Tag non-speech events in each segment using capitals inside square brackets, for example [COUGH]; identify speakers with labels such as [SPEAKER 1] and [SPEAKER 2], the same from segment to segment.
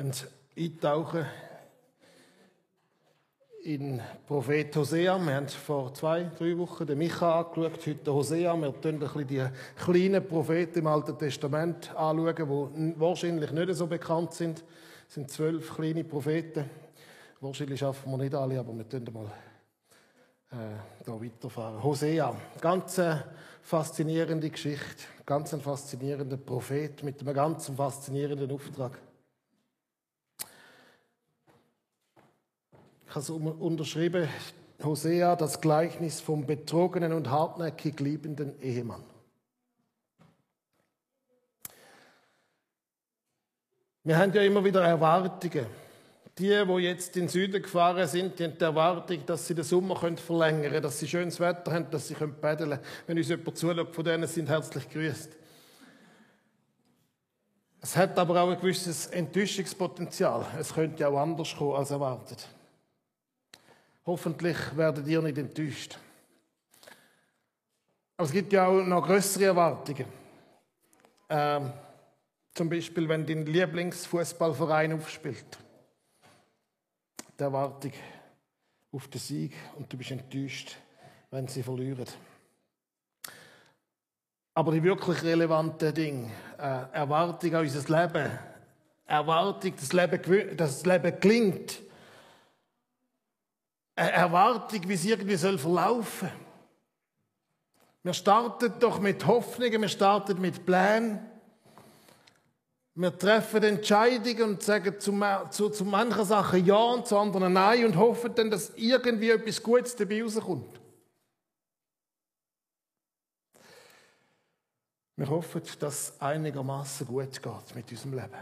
[SPEAKER 1] wollen eintauchen in Prophet Hosea. Wir haben vor zwei, drei Wochen den Micha angeschaut, heute Hosea. Wir tun ein bisschen die kleinen Propheten im Alten Testament anschauen, die wahrscheinlich nicht so bekannt sind. Es sind zwölf kleine Propheten. Wahrscheinlich schaffen wir nicht alle, aber wir tun mal äh, weiterfahren. Hosea, ganz eine faszinierende Geschichte, ganz ein faszinierender Prophet mit einem ganz faszinierenden Auftrag. Ich habe es unterschrieben, Hosea, das Gleichnis vom betrogenen und hartnäckig liebenden Ehemann. Wir haben ja immer wieder Erwartungen. Die, die jetzt in den Süden gefahren sind, die haben die Erwartung, dass sie den Sommer verlängern können, dass sie schönes Wetter haben, dass sie paddeln können. Wenn uns jemand zuschaut, von denen sind herzlich grüßt. Es hat aber auch ein gewisses Enttäuschungspotenzial. Es könnte auch anders kommen als erwartet. Hoffentlich werdet ihr nicht enttäuscht. Aber es gibt ja auch noch größere Erwartungen. Ähm, zum Beispiel, wenn dein Lieblingsfußballverein aufspielt. Die Erwartung auf den Sieg und du bist enttäuscht, wenn sie verlieren. Aber die wirklich relevanten Dinge, äh, Erwartung an unser Leben, Erwartung, dass das Leben, dass das Leben gelingt, eine Erwartung, wie es irgendwie soll verlaufen. Wir starten doch mit Hoffnungen, wir starten mit Plänen. Wir treffen Entscheidungen und sagen zu, zu, zu manchen Sachen Ja und zu anderen Nein und hoffen dann, dass irgendwie etwas Gutes dabei rauskommt. Wir hoffen, dass es einigermaßen gut geht mit unserem Leben.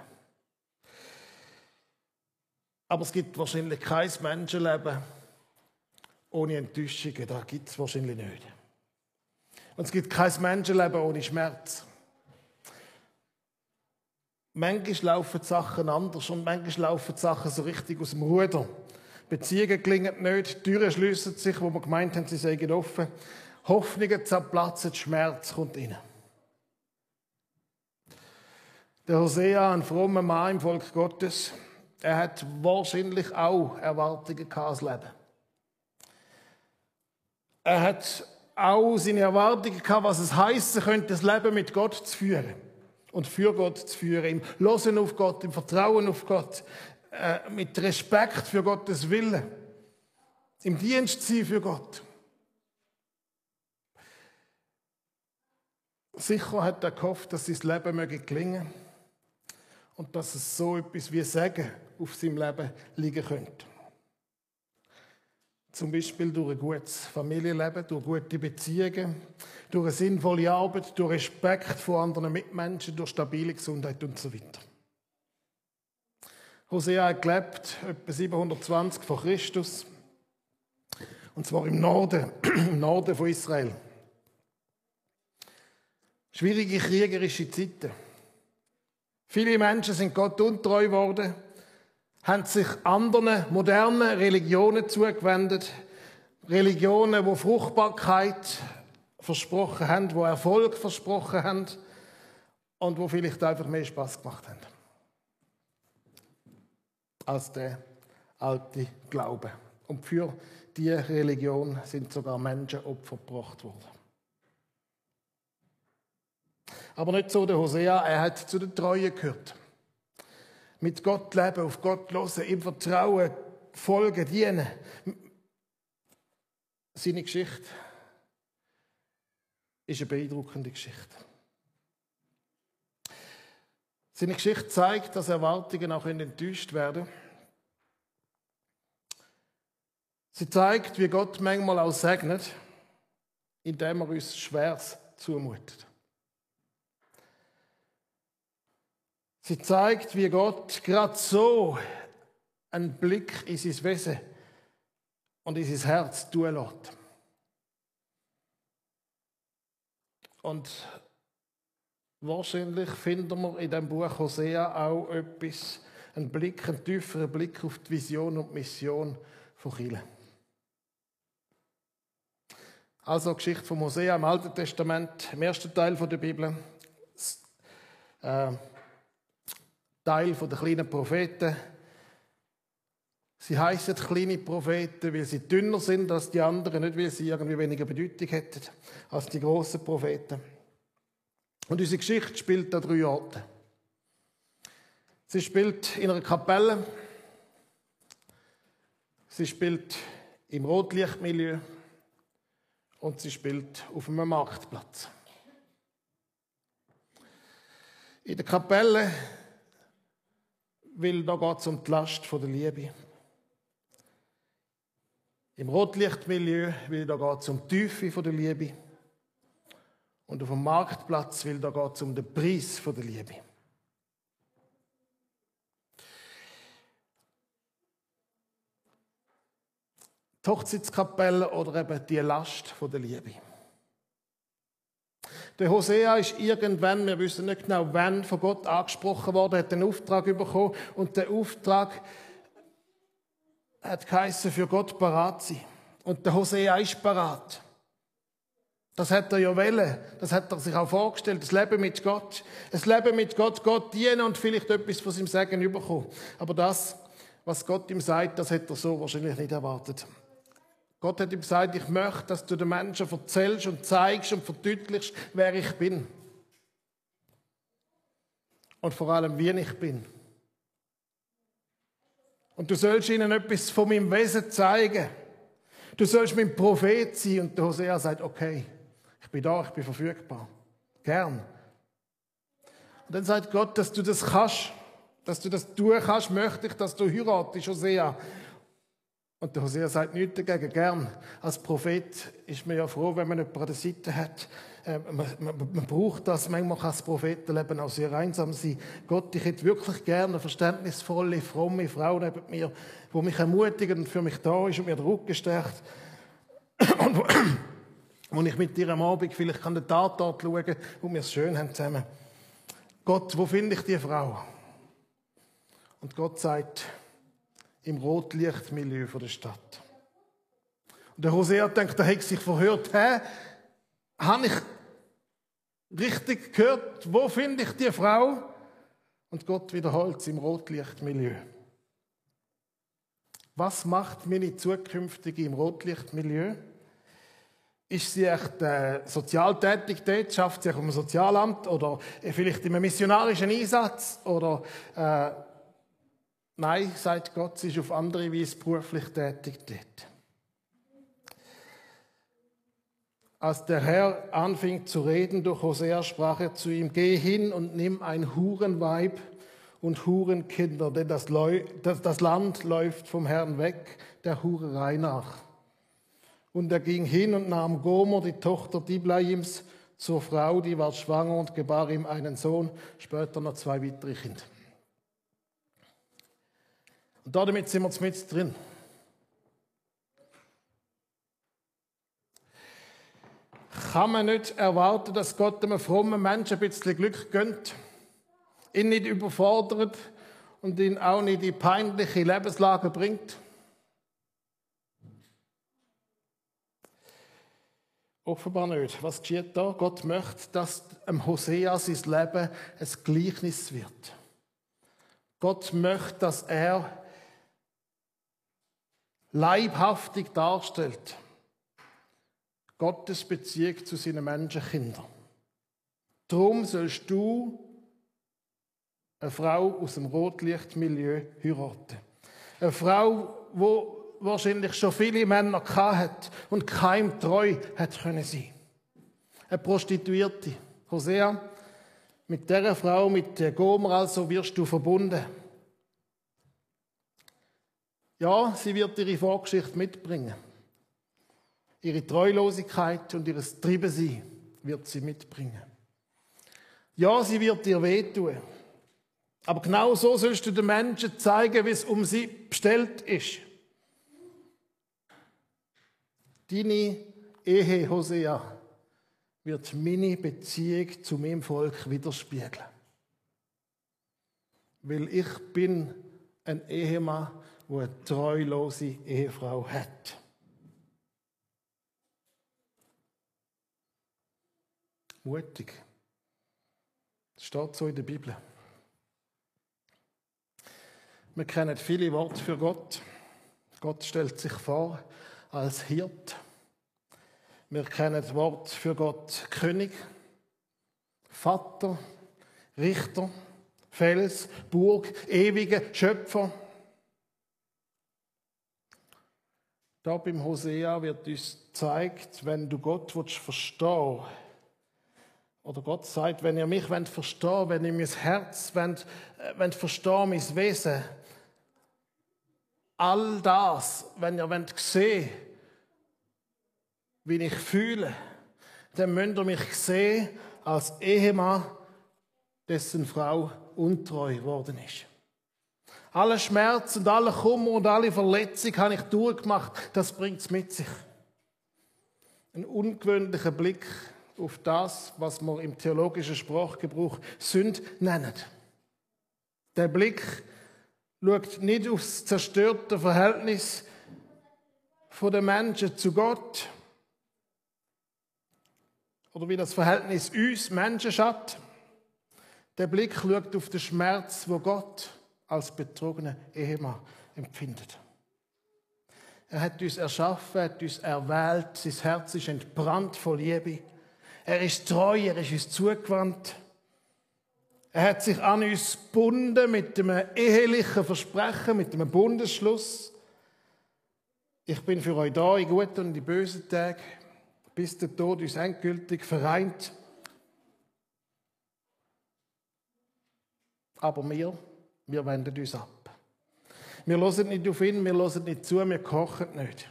[SPEAKER 1] Aber es gibt wahrscheinlich kein Menschenleben, ohne Enttäuschungen, da gibt es wahrscheinlich nicht. Und es gibt kein Menschenleben ohne Schmerz. Manchmal laufen die Sachen anders und manchmal laufen die Sachen so richtig aus dem Ruder. Beziehungen gelingen nicht, Türen schließen sich, wo wir gemeint haben, sie seien offen. Hoffnungen zerplatzen, Schmerz kommt rein. Der Hosea, ein frommer Mann im Volk Gottes, er hat wahrscheinlich auch Erwartungen gehabt Leben. Er hat auch seine Erwartungen gehabt, was es heißen könnte, das Leben mit Gott zu führen und für Gott zu führen, im Losen auf Gott, im Vertrauen auf Gott, äh, mit Respekt für Gottes Willen, im Dienst sein für Gott. Sicher hat er gehofft, dass sein Leben möge gelingen und dass es so etwas wie Segen auf seinem Leben liegen könnte. Zum Beispiel durch ein gutes Familienleben, durch gute Beziehungen, durch eine sinnvolle Arbeit, durch Respekt vor anderen Mitmenschen, durch stabile Gesundheit und so weiter. Hosea hat gelebt, etwa 720 vor Christus. Und zwar im Norden, [CLEARS THROAT] im Norden von Israel. Schwierige kriegerische Zeiten. Viele Menschen sind Gott untreu geworden haben sich anderen modernen Religionen zugewendet. Religionen, wo Fruchtbarkeit versprochen haben, wo Erfolg versprochen haben und wo vielleicht einfach mehr Spaß gemacht haben. Als der alte Glaube. Und für diese Religion sind sogar Menschenopfer gebracht worden. Aber nicht so der Hosea, er hat zu den Treuen gehört mit Gott leben, auf Gott hören, im Vertrauen folgen, dienen. Seine Geschichte ist eine beeindruckende Geschichte. Seine Geschichte zeigt, dass Erwartungen auch enttäuscht werden. Sie zeigt, wie Gott manchmal auch segnet, indem er uns Schweres zumutet. Sie zeigt, wie Gott gerade so einen Blick in sein Wesen und in sein Herz tun lässt. Und wahrscheinlich finden wir in dem Buch Hosea auch etwas, einen Blick, einen tieferen Blick auf die Vision und Mission von Chile. Also Geschichte von Hosea im Alten Testament, im ersten Teil der Bibel. Äh, Teil der kleinen Propheten. Sie heißen kleine Propheten, weil sie dünner sind als die anderen, nicht weil sie irgendwie weniger Bedeutung hätten als die großen Propheten. Und unsere Geschichte spielt an drei Orten. Sie spielt in einer Kapelle, sie spielt im Rotlichtmilieu und sie spielt auf einem Marktplatz. In der Kapelle, weil da geht es um die Last der Liebe. Im Rotlichtmilieu, weil da geht es um die Tiefe der Liebe. Und auf dem Marktplatz, weil da geht es um den Preis der Liebe. Die Hochzeitskapelle oder eben die Last der Liebe. Der Hosea ist irgendwann, wir wissen nicht genau wann, von Gott angesprochen worden, hat einen Auftrag bekommen und der Auftrag hat geheißen, für Gott parat sein. Und der Hosea ist parat. Das hat er ja wollen. Das hat er sich auch vorgestellt. Das Leben mit Gott. Das Leben mit Gott, Gott dienen und vielleicht etwas von seinem Segen überkommen. Aber das, was Gott ihm sagt, das hätte er so wahrscheinlich nicht erwartet. Gott hat ihm gesagt, ich möchte, dass du den Menschen erzählst und zeigst und verdeutlichst, wer ich bin. Und vor allem, wie ich bin. Und du sollst ihnen etwas von meinem Wesen zeigen. Du sollst mein Prophet sein. Und der Hosea sagt, okay, ich bin da, ich bin verfügbar. Gern. Und dann sagt Gott, dass du das kannst, dass du das tun kannst, möchte ich, dass du heiratest, Hosea. Und der Hosea sagt nichts dagegen, gern. Als Prophet ist man ja froh, wenn man jemanden an der Seite hat. Äh, man, man, man, braucht das. Manchmal kann das Prophetenleben auch sehr einsam sein. Gott, ich hätte wirklich gerne eine verständnisvolle, fromme Frau neben mir, die mich ermutigt und für mich da ist und mir den Rücken stärkt. [COUGHS] Und [COUGHS] wo ich mit dir am Abend vielleicht an den Tatort schauen und wir es schön haben zusammen. Gott, wo finde ich die Frau? Und Gott sagt, im Rotlichtmilieu der Stadt. Und der Hosea denkt, da hat sich verhört, hä? Habe ich richtig gehört, wo finde ich die Frau? Und Gott wiederholt es im Rotlichtmilieu. Was macht meine zukünftige im Rotlichtmilieu? Ist sie echt äh, sozial dort? Schafft sie auf einem Sozialamt oder vielleicht in einem missionarischen Einsatz? Oder äh, Nein, sagt Gott, sie ist auf andere Weise beruflich tätig dort. Als der Herr anfing zu reden durch Hosea, sprach er zu ihm, geh hin und nimm ein Hurenweib und Hurenkinder, denn das, das Land läuft vom Herrn weg, der Hurerei nach. Und er ging hin und nahm Gomer, die Tochter Diblaims, zur Frau, die war schwanger und gebar ihm einen Sohn, später noch zwei weitere Kinder. Und damit sind wir mit drin. Kann man nicht erwarten, dass Gott einem frommen Menschen ein bisschen Glück gönnt, ihn nicht überfordert und ihn auch nicht in peinliche Lebenslage bringt? Offenbar nicht. Was geschieht da? Gott möchte, dass dem Hosea sein Leben ein Gleichnis wird. Gott möchte, dass er leibhaftig darstellt. Gottes Beziehung zu seinen Menschenkindern. Darum sollst du eine Frau aus dem Rotlichtmilieu heiraten. Eine Frau, wo wahrscheinlich schon viele Männer hat und keinem treu hat können sein. Eine Prostituierte. Hosea, mit dieser Frau, mit Gomer also, wirst du verbunden. Ja, sie wird ihre Vorgeschichte mitbringen. Ihre Treulosigkeit und ihr Triebensein wird sie mitbringen. Ja, sie wird dir wehtun. Aber genau so sollst du den Menschen zeigen, wie es um sie bestellt ist. Deine Ehe, Hosea, wird meine Beziehung zu meinem Volk widerspiegeln. Weil ich bin ein Ehemann, wo eine treulose Ehefrau hat. Mutig. Das steht so in der Bibel. Wir kennen viele Worte für Gott. Gott stellt sich vor als Hirt. Wir kennen das Wort für Gott König, Vater, Richter, Fels, Burg, ewige Schöpfer. Da beim Hosea wird uns gezeigt, wenn du Gott verstehen willst, oder Gott sagt, wenn ihr mich wollt verstehen, wenn ihr mein Herz wollt, äh, wollt verstehen, mein Wesen, all das, wenn ihr wollt sehen, wie ich fühle, dann müsst ihr mich sehen als Ehemann, dessen Frau untreu geworden ist. Alle Schmerz und alle Kummer und alle Verletzung habe ich durchgemacht. Das bringt es mit sich. Ein ungewöhnlicher Blick auf das, was wir im theologischen Sprachgebrauch Sünd nennen. Der Blick schaut nicht aufs zerstörte Verhältnis der Menschen zu Gott oder wie das Verhältnis uns Menschen schaut. Der Blick schaut auf den Schmerz, wo Gott als betrogener Ehemann empfindet. Er hat uns erschaffen, hat uns erwählt, sein Herz ist entbrannt voll Liebe. Er ist treu, er ist uns zugewandt. Er hat sich an uns gebunden mit einem ehelichen Versprechen, mit einem Bundesschluss. Ich bin für euch da in guten und in bösen Tagen, bis der Tod uns endgültig vereint. Aber wir, wir wenden uns ab. Wir hören nicht auf ihn, wir hören nicht zu, wir kochen nicht.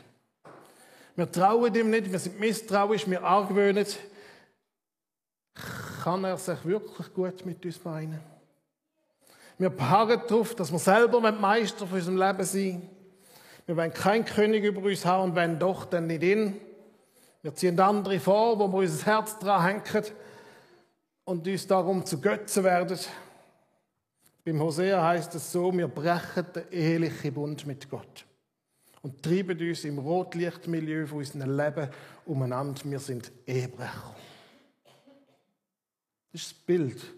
[SPEAKER 1] Wir trauen ihm nicht, wir sind misstrauisch, wir argwöhnen kann er sich wirklich gut mit uns meinen. Wir beharren darauf, dass wir selber Meister für unserem Leben sind. Wir wollen keinen König über uns haben und wenn doch, dann nicht ihn. Wir ziehen andere vor, wo wir unser Herz dran hängen und uns darum zu Götzen werden. Beim Hosea heißt es so, wir brechen den ehelichen Bund mit Gott und treiben uns im Rotlichtmilieu von unserem Leben umeinander. Wir sind Ehebrecher. Das ist das Bild,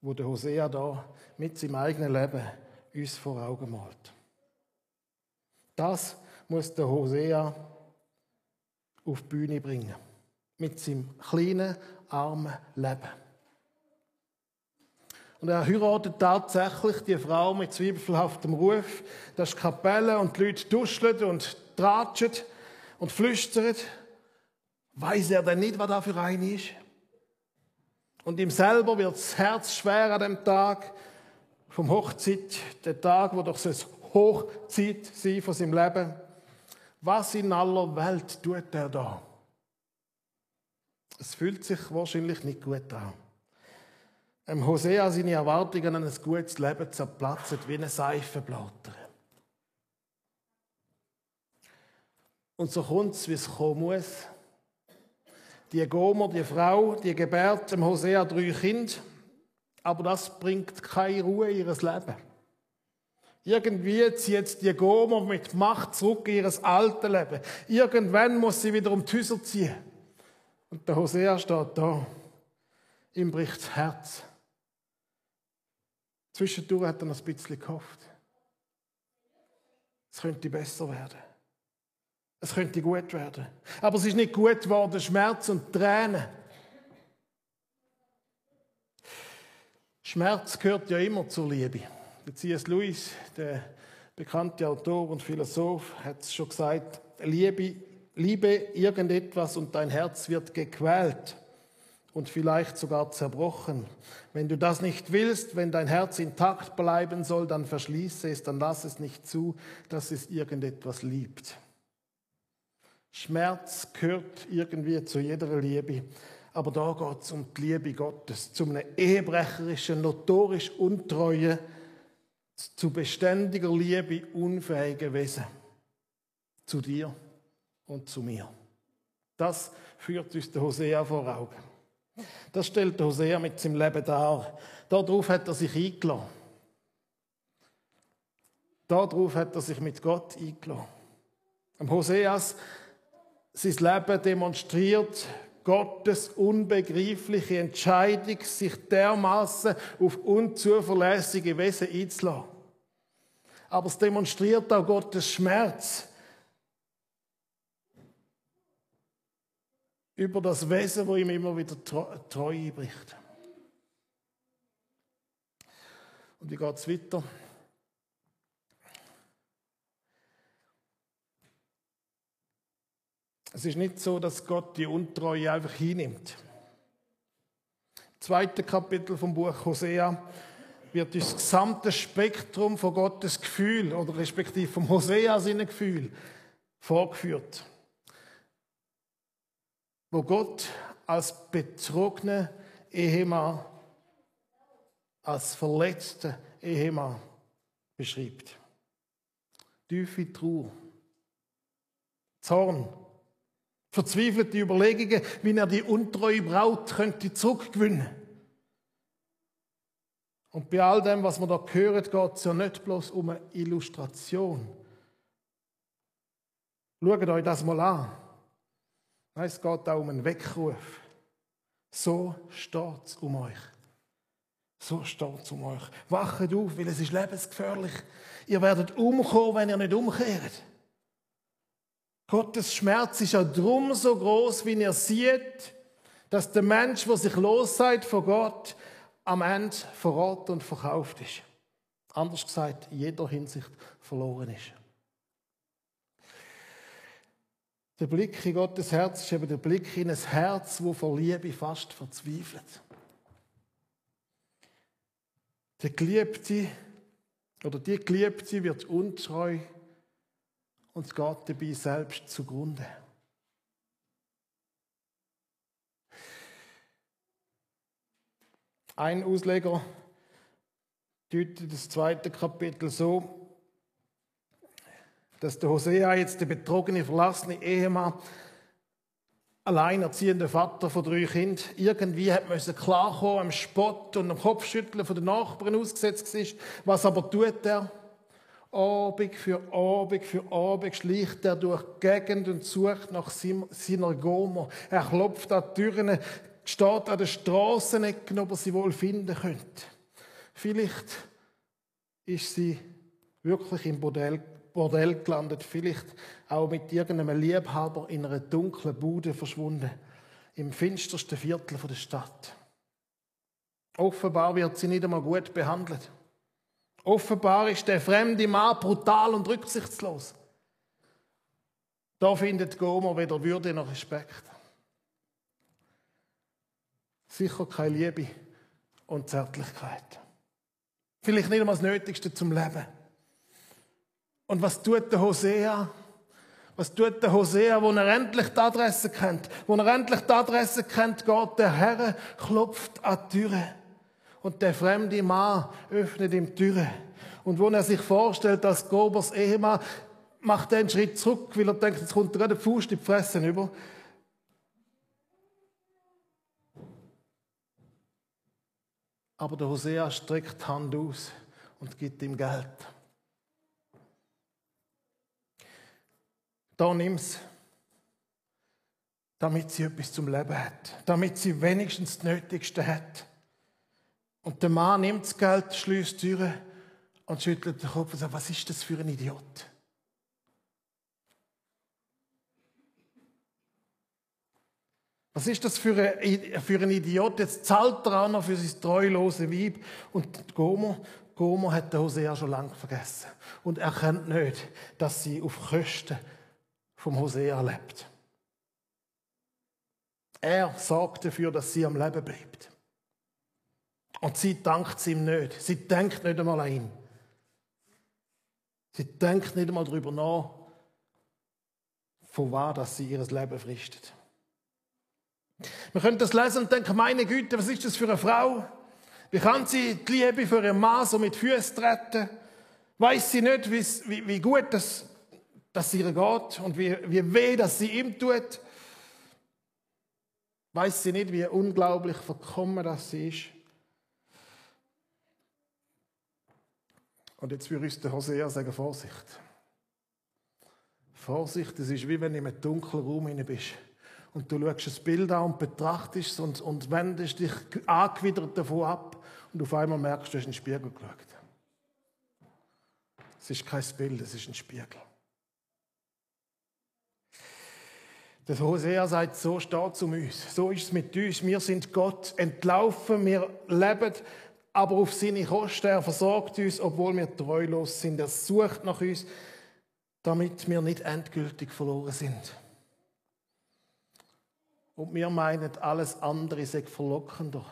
[SPEAKER 1] wo der Hosea da mit seinem eigenen Leben uns vor Augen malt. Das muss der Hosea auf die Bühne bringen. Mit seinem kleinen, armen Leben. Und er heiratet tatsächlich die Frau mit zweifelhaftem Ruf. Das ist Kapelle und die Leute duscheln und tratschen und flüstern. Weiß er denn nicht, was da für eine ist? Und ihm selber wird das Herz schwer an dem Tag vom Hochzeit, der Tag, wo doch eine Hochzeit sein von seinem Leben. Was in aller Welt tut er da? Es fühlt sich wahrscheinlich nicht gut an. Im Hosea seine Erwartungen an ein gutes Leben zerplatzen wie eine Seifenblätter. Und so kommt es, wie es kommen muss. Die Gomer, die Frau, die gebärt dem Hosea drei Kinder, aber das bringt keine Ruhe in ihr Leben. Irgendwie zieht die Gomer mit Macht zurück in ihr altes Leben. Irgendwann muss sie wieder um die Häuser ziehen. Und der Hosea steht da. Ihm bricht das Herz. Zwischendurch hat er noch ein bisschen gehofft. Es könnte besser werden. Es könnte gut werden. Aber es ist nicht gut geworden, Schmerz und Tränen. Schmerz gehört ja immer zur Liebe. Der C.S. Lewis, der bekannte Autor und Philosoph, hat es schon gesagt, Liebe, liebe irgendetwas und dein Herz wird gequält und vielleicht sogar zerbrochen. Wenn du das nicht willst, wenn dein Herz intakt bleiben soll, dann verschließe es, dann lass es nicht zu, dass es irgendetwas liebt. Schmerz gehört irgendwie zu jeder Liebe. Aber da geht es um die Liebe Gottes, zu einem ehebrecherischen, notorisch untreuen, zu beständiger Liebe unfähigen Wesen. Zu dir und zu mir. Das führt uns der Hosea vor Augen. Das stellt Hosea mit seinem Leben dar. Darauf hat er sich eingeladen. Darauf hat er sich mit Gott eingeladen. Hoseas sein Leben demonstriert Gottes unbegreifliche Entscheidung, sich dermaßen auf unzuverlässige Wesen einzulassen. Aber es demonstriert auch Gottes Schmerz über das Wesen, wo ihm immer wieder Treue bricht. Und wie geht es weiter? Es ist nicht so, dass Gott die Untreue einfach hinnimmt. Im zweiten Kapitel vom Buch Hosea wird das gesamte Spektrum von Gottes Gefühl oder respektive vom Hosea seine Gefühl vorgeführt. Wo Gott als betrogener Ehemann, als verletzter Ehemann beschreibt. Tiefe Trauer, Zorn, Verzweifelte Überlegungen, wie er die untreue Braut könnte zurückgewinnen. Und bei all dem, was man da gehört, geht es ja nicht bloß um eine Illustration. Schaut euch das mal an. Nein, es geht auch um einen Weckruf. So steht es um euch. So steht es um euch. Wacht auf, weil es ist lebensgefährlich. Ihr werdet umkommen, wenn ihr nicht umkehrt. Gottes Schmerz ist auch drum so groß, wie er sieht, dass der Mensch, der sich losseit von Gott, am Ende verraten und verkauft ist. Anders gesagt, in jeder Hinsicht verloren ist. Der Blick in Gottes Herz ist eben der Blick in ein Herz, wo vor Liebe fast verzweifelt. Der Geliebte oder die Geliebte wird untreu und geht dabei selbst zugrunde. Ein Ausleger deutet das zweite Kapitel so, dass der Hosea jetzt der betrogene, verlassene Ehemann, alleinerziehender Vater von drei Kindern, irgendwie hat müssen klarkommen am Spott und am Kopfschütteln von den Nachbarn ausgesetzt ist. Was aber tut er? Abend für Abend für Abend schleicht er durch die Gegend und sucht nach seiner Gomer. Er klopft an die Türen, steht an den Strassenecken, ob er sie wohl finden könnte. Vielleicht ist sie wirklich im Bordell, Bordell gelandet, vielleicht auch mit irgendeinem Liebhaber in einer dunklen Bude verschwunden, im finstersten Viertel der Stadt. Offenbar wird sie nicht einmal gut behandelt. Offenbar ist der fremde Mann brutal und rücksichtslos. Da findet Gomer weder Würde noch Respekt. Sicher keine Liebe und Zärtlichkeit. Vielleicht nicht einmal das Nötigste zum Leben. Und was tut der Hosea? Was tut der Hosea, wo er endlich die Adresse kennt? Wo er endlich die Adresse kennt, geht der Herr, klopft an die Türe. Und der fremde Mann öffnet ihm die Türe. Und wo er sich vorstellt, als Gobers Ehemann, macht er einen Schritt zurück, weil er denkt, jetzt kommt er gerade den Fuß in die Fresse über. Aber der Hosea streckt die Hand aus und gibt ihm Geld. Da nimm's, damit sie etwas zum Leben hat, damit sie wenigstens das Nötigste hat. Und der Mann nimmt das Geld, schließt die Türe und schüttelt den Kopf und sagt, was ist das für ein Idiot? Was ist das für ein, für ein Idiot? Jetzt zahlt er auch noch für sein treulose Weib. Und Gomer, Gomer hat den Hosea schon lange vergessen. Und er kennt nicht, dass sie auf Kosten vom Hosea lebt. Er sorgt dafür, dass sie am Leben bleibt. Und sie dankt ihm nicht. Sie denkt nicht einmal an ihn. Sie denkt nicht einmal darüber nach, von was dass sie ihr Leben fristet. Wir können das lesen und denken, meine Güte, was ist das für eine Frau? Wie kann sie die Liebe für ihren Mann so mit Füßen treten? Weiß sie nicht, wie, wie gut das, das ihr geht und wie, wie weh das sie ihm tut? Weiß sie nicht, wie unglaublich verkommen das sie ist? Und jetzt würde uns der Hosea sagen, Vorsicht. Vorsicht, es ist wie wenn du in einem dunklen Raum hinein bist und du schaust das Bild an und betrachtest es und, und wendest dich angewidert davon ab und auf einmal merkst, du hast in Spiegel geschaut. Es ist kein Bild, es ist ein Spiegel. Der Hosea sagt, so steht um uns. So ist es mit uns. Wir sind Gott entlaufen, wir leben aber auf seine Kosten. Er versorgt uns, obwohl wir treulos sind. Er sucht nach uns, damit wir nicht endgültig verloren sind. Und wir meinen, alles andere sei verlockender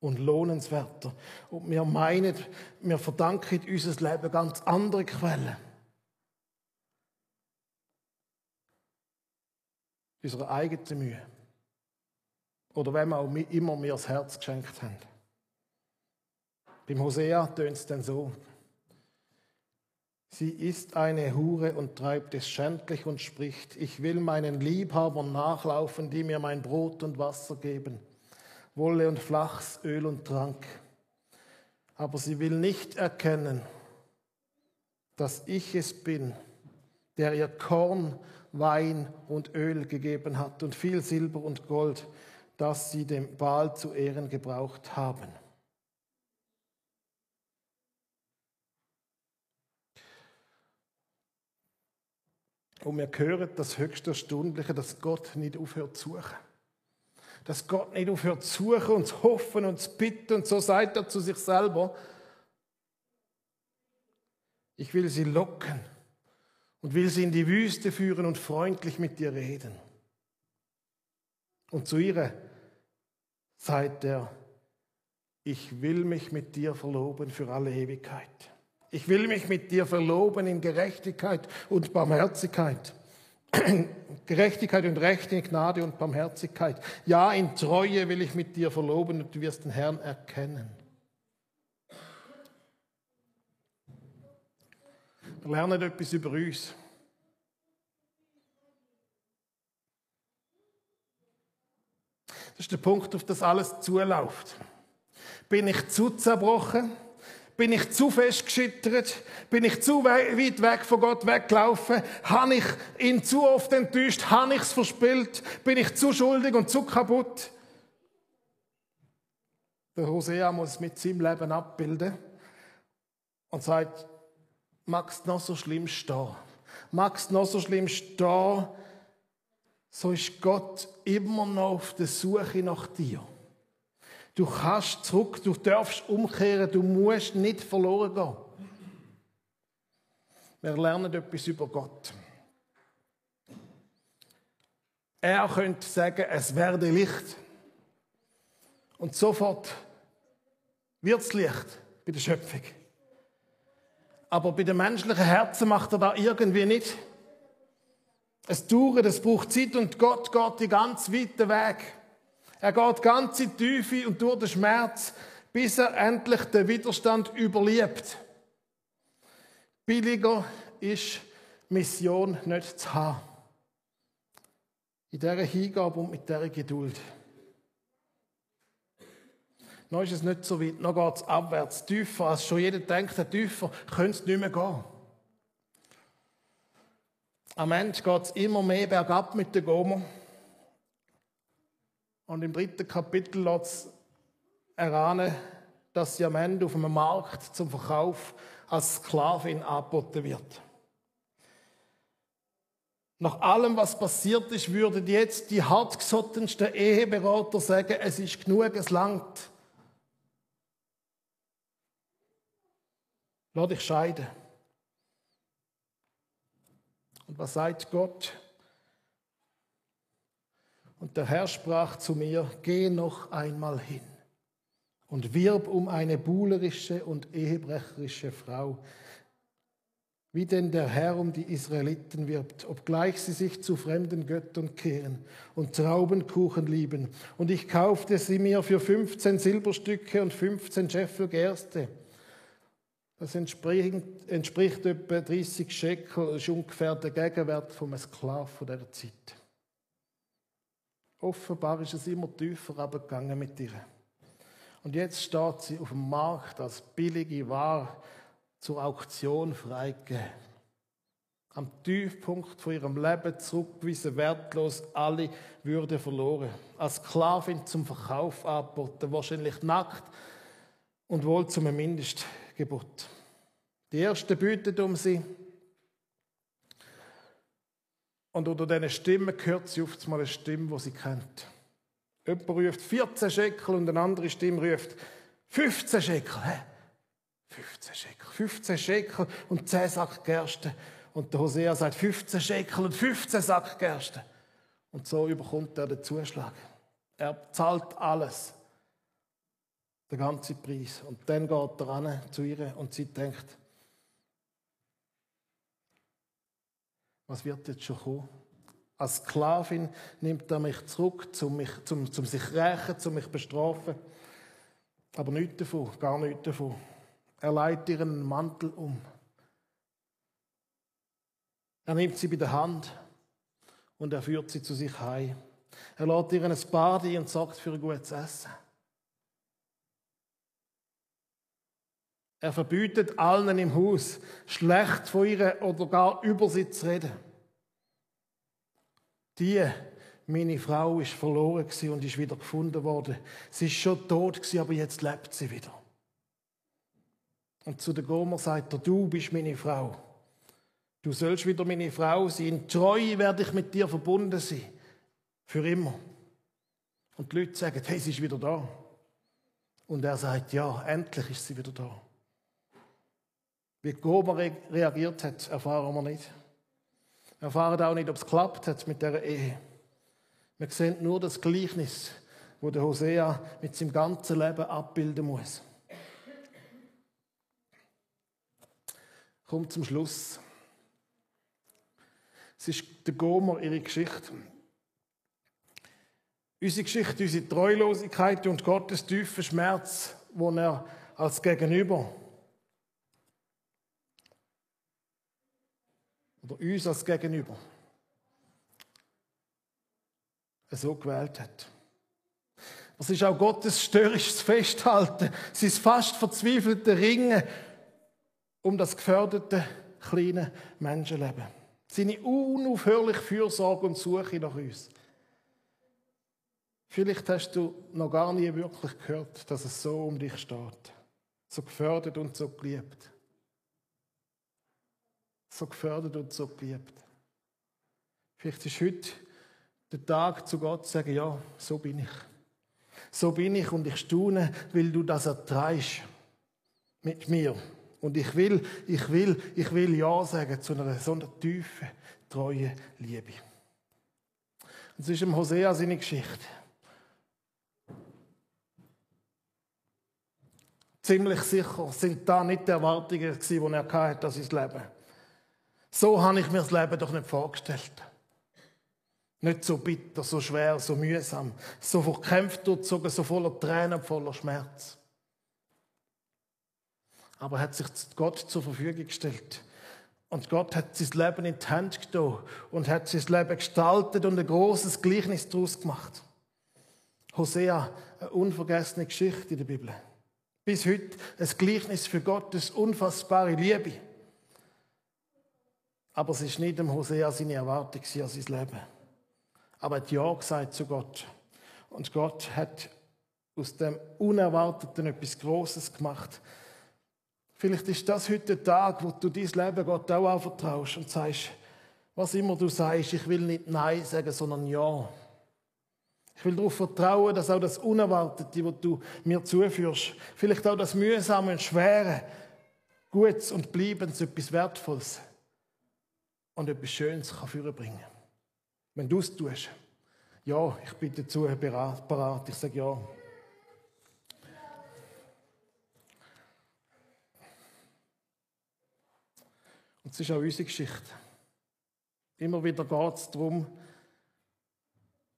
[SPEAKER 1] und lohnenswerter. Und wir meinen, wir verdanken unser Leben ganz andere Quellen. Unserer eigenen Mühe. Oder wenn wir auch immer mir das Herz geschenkt haben. Beim Hosea tönt es dann so. Sie ist eine Hure und treibt es schändlich und spricht, ich will meinen Liebhabern nachlaufen, die mir mein Brot und Wasser geben, Wolle und Flachs, Öl und Trank. Aber sie will nicht erkennen, dass ich es bin, der ihr Korn Wein und Öl gegeben hat und viel Silber und Gold, das sie dem Baal zu Ehren gebraucht haben. Und wir hören das höchste Stundliche, dass Gott nicht aufhört zu suchen. Dass Gott nicht aufhört zu suchen und zu hoffen und zu bitten. Und so sagt er zu sich selber, ich will sie locken und will sie in die Wüste führen und freundlich mit ihr reden. Und zu ihr sagt er, ich will mich mit dir verloben für alle Ewigkeit. Ich will mich mit dir verloben in Gerechtigkeit und Barmherzigkeit. [CLEARS THROAT] Gerechtigkeit und Recht in Gnade und Barmherzigkeit. Ja, in Treue will ich mit dir verloben und du wirst den Herrn erkennen. Lernen etwas über uns. Das ist der Punkt, auf das alles zuläuft. Bin ich zu zerbrochen? Bin ich zu fest geschüttert? Bin ich zu weit weg von Gott weggelaufen? Habe ich ihn zu oft enttäuscht? Habe ich es verspielt? Bin ich zu schuldig und zu kaputt? Der Hosea muss mit seinem Leben abbilden und sagt, magst noch so schlimm stehen. Magst noch so schlimm stehen, so ist Gott immer noch auf der Suche nach dir. Du kannst zurück, du darfst umkehren, du musst nicht verloren gehen. Wir lernen etwas über Gott. Er könnte sagen, es werde Licht. Und sofort wird es Licht bei der Schöpfung. Aber bei den menschlichen Herzen macht er da irgendwie nicht. Es dauert, es braucht Zeit und Gott geht die ganz weiten Weg. Er geht ganz in die Tiefe und durch den Schmerz, bis er endlich den Widerstand überlebt. Billiger ist Mission nicht zu haben. In dieser Hingabe und mit dieser Geduld. Noch ist es nicht so weit, noch geht es abwärts, tiefer, als schon jeder denkt, tiefer könnte es nicht mehr gehen. Am Ende geht es immer mehr bergab mit der Gomer. Und im dritten Kapitel lässt es erahnen, dass sie am Ende auf einem Markt zum Verkauf als Sklavin angeboten wird. Nach allem, was passiert ist, würden jetzt die hartgesottensten Eheberater sagen, es ist genug, es langt. Lass dich scheiden. Und was sagt Gott? Und der Herr sprach zu mir, geh noch einmal hin und wirb um eine buhlerische und ehebrecherische Frau, wie denn der Herr um die Israeliten wirbt, obgleich sie sich zu fremden Göttern kehren und Traubenkuchen lieben. Und ich kaufte sie mir für 15 Silberstücke und 15 Scheffel Gerste. Das entspricht, entspricht etwa 30 Shekel, das ist ungefähr der Gegenwert vom Sklaven dieser Zeit. Offenbar ist es immer tiefer abgegangen mit ihr. Und jetzt steht sie auf dem Markt als billige Ware zur Auktion freigegeben. Am Tiefpunkt von ihrem Leben zurückgewiesen, wertlos, alle Würde verloren. Als Sklavin zum Verkauf angeboten, wahrscheinlich nackt und wohl zum Mindest Gebot. Die Ersten beten um sie. Und unter diesen Stimmen hört sie oft mal eine Stimme, die sie kennt. Jemand ruft 14 Schekel und eine andere Stimme ruft 15 Schekel. Hä? 15 Schekel, 15 Schekel und 10 Sack Gerste. Und der Hosea sagt 15 Schekel und 15 Sack Gerste. Und so überkommt er den Zuschlag. Er zahlt alles. Den ganzen Preis. Und dann geht er an zu ihr und sie denkt, was wird jetzt schon kommen? Als Sklavin nimmt er mich zurück, um, mich, zum, zum sich rächen, um mich bestrafen. Aber nichts davon, gar nichts davon. Er leitet ihren Mantel um. Er nimmt sie bei der Hand und er führt sie zu sich heim. Er lädt ihr ein Bad ein und sorgt für ein gutes Essen. Er verbietet allen im Haus, schlecht von ihr oder gar über sie zu reden. Die, meine Frau, ist verloren und ist wieder gefunden worden. Sie ist schon tot, aber jetzt lebt sie wieder. Und zu der Gomer sagt er, du bist meine Frau. Du sollst wieder meine Frau sein. In Treue werde ich mit dir verbunden sein. Für immer. Und die Leute sagen, hey, sie ist wieder da. Und er sagt, ja, endlich ist sie wieder da. Wie Gomer reagiert hat, erfahren wir nicht. Wir erfahren auch nicht, ob es geklappt hat mit der Ehe. Wir sehen nur das Gleichnis, wo der Hosea mit seinem ganzen Leben abbilden muss. Kommt zum Schluss. Es ist der Gomer ihre Geschichte. Unsere Geschichte, unsere Treulosigkeit und Gottes tiefen Schmerz, wo er als Gegenüber oder uns als Gegenüber so gewählt hat. Es ist auch Gottes störrisches Festhalten, sein fast verzweifelte Ringen um das geförderte kleine Menschenleben. Seine unaufhörliche Fürsorge und Suche nach uns. Vielleicht hast du noch gar nie wirklich gehört, dass es so um dich steht. So gefördert und so geliebt. So gefördert und so geliebt. Vielleicht ist heute der Tag zu Gott zu sagen, ja, so bin ich. So bin ich und ich staune, weil du das ertreibst mit mir. Und ich will, ich will, ich will Ja sagen zu einer so einer tiefen, treuen Liebe. Und es ist im Hosea seine Geschichte. Ziemlich sicher sind da nicht die Erwartungen, die er hatte an sein Leben. So habe ich mir das Leben doch nicht vorgestellt. Nicht so bitter, so schwer, so mühsam, so verkämpft durchzogen, so voller Tränen, voller Schmerz aber hat sich Gott zur Verfügung gestellt. Und Gott hat sein Leben in die Hand getan und hat sein Leben gestaltet und ein großes Gleichnis daraus gemacht. Hosea, eine unvergessene Geschichte in der Bibel. Bis heute ein Gleichnis für Gottes unfassbare Liebe. Aber es ist nicht dem Hosea seine Erwartung an sein Leben. Aber er hat Ja gesagt zu Gott. Und Gott hat aus dem Unerwarteten etwas Großes gemacht. Vielleicht ist das heute der Tag, wo du dein Leben Gott auch anvertraust und sagst, was immer du sagst, ich will nicht Nein sagen, sondern Ja. Ich will darauf vertrauen, dass auch das Unerwartete, was du mir zuführst, vielleicht auch das Mühsame und Schwere, Gutes und Bleibendes, etwas Wertvolles und etwas Schönes kann führen Wenn du es tust, ja, ich bin dazu bereit, ich sage ja. Und es ist auch unsere Geschichte. Immer wieder geht es darum,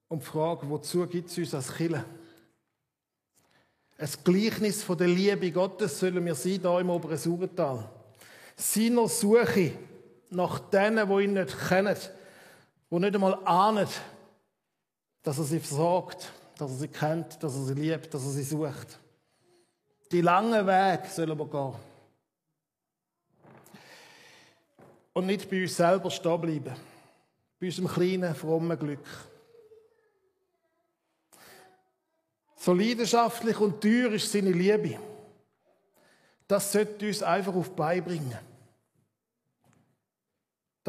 [SPEAKER 1] um die Frage, wozu gibt es uns als Killer? Ein Gleichnis von der Liebe Gottes sollen wir sein, hier im oberen Sauertal. Seiner Suche nach denen, die ihn nicht kennen, die nicht einmal ahnen, dass er sie versorgt, dass er sie kennt, dass er sie liebt, dass er sie sucht. Die langen Weg sollen wir gehen. und nicht bei uns selber stehen bleiben. Bei unserem kleinen, frommen Glück. So leidenschaftlich und teuer ist seine Liebe. Das sollte uns einfach auf beibringen.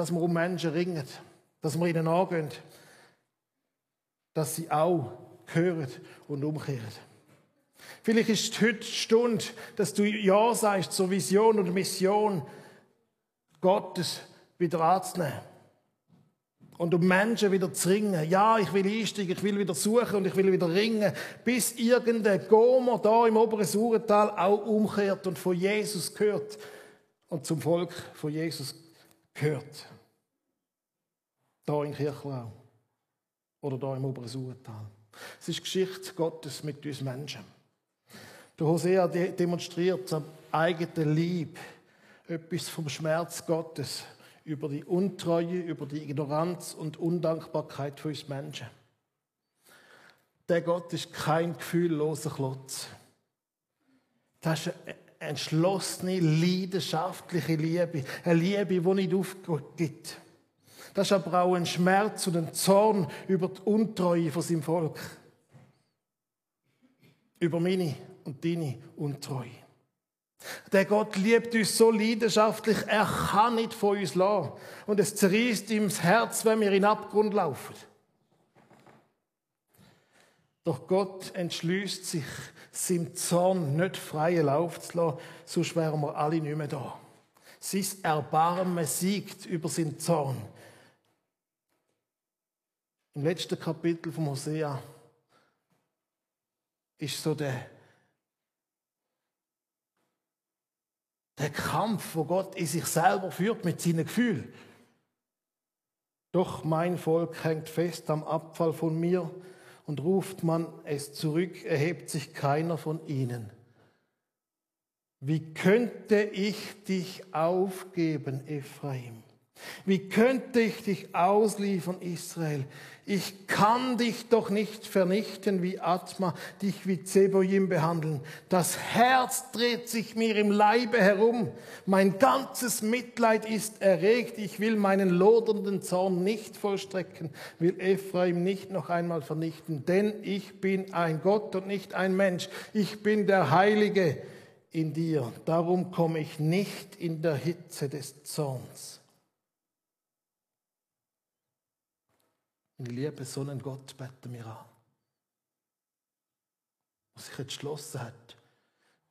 [SPEAKER 1] Dass wir um Menschen ringen, dass wir ihnen angehen, dass sie auch hören und umkehren. Vielleicht ist heute die Stunde, dass du Ja sagst zur Vision und Mission Gottes wieder anzunehmen. Und um Menschen wieder zu ringen. Ja, ich will einsteigen, ich will wieder suchen und ich will wieder ringen, bis irgendein Gomer da im oberen Surental auch umkehrt und von Jesus gehört und zum Volk von Jesus gehört. Da in Kirchlau oder da im oberen Surental. Es ist Geschichte Gottes mit uns Menschen. Der Hosea demonstriert am eigenen Lieb etwas vom Schmerz Gottes über die Untreue, über die Ignoranz und Undankbarkeit von uns Menschen. Der Gott ist kein gefühlloser Klotz. Das ist eine entschlossene, leidenschaftliche Liebe. Eine Liebe, die nicht aufgibt. Das ist aber auch ein Schmerz und ein Zorn über die Untreue von seinem Volk. Über meine und deine Untreue. Der Gott liebt uns so leidenschaftlich, er kann nicht von uns lassen. Und es zerreißt ihm das Herz, wenn wir in den Abgrund laufen. Doch Gott entschließt sich, seinem Zorn nicht freien Lauf zu lassen, sonst wären wir alle nicht mehr da. Sein Erbarmen siegt über seinen Zorn. Im letzten Kapitel von Hosea ist so der Der Kampf, wo Gott in sich selber führt mit seinen Gefühlen. Doch mein Volk hängt fest am Abfall von mir und ruft man es zurück, erhebt sich keiner von ihnen. Wie könnte ich dich aufgeben, Ephraim? Wie könnte ich dich ausliefern, Israel? Ich kann dich doch nicht vernichten wie Atma, dich wie Zeboim behandeln. Das Herz dreht sich mir im Leibe herum. Mein ganzes Mitleid ist erregt. Ich will meinen lodernden Zorn nicht vollstrecken, will Ephraim nicht noch einmal vernichten. Denn ich bin ein Gott und nicht ein Mensch. Ich bin der Heilige in dir. Darum komme ich nicht in der Hitze des Zorns. Und ich liebe so einen Gott, beten wir an. Der sich entschlossen hat,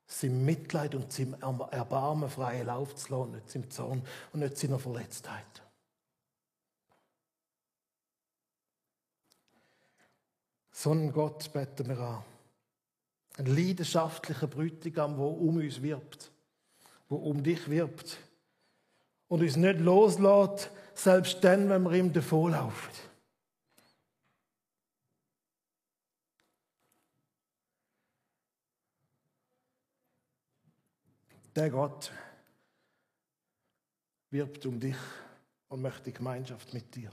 [SPEAKER 1] seinem Mitleid und seinem Erbarmen freien Lauf zu lassen, nicht seinem Zorn und nicht seiner Verletztheit. So einen Gott beten wir an. Ein leidenschaftlicher Brütigam, der um uns wirbt, der um dich wirbt und uns nicht loslässt, selbst dann, wenn wir ihm davonlaufen. Der Gott wirbt um dich und möchte Gemeinschaft mit dir.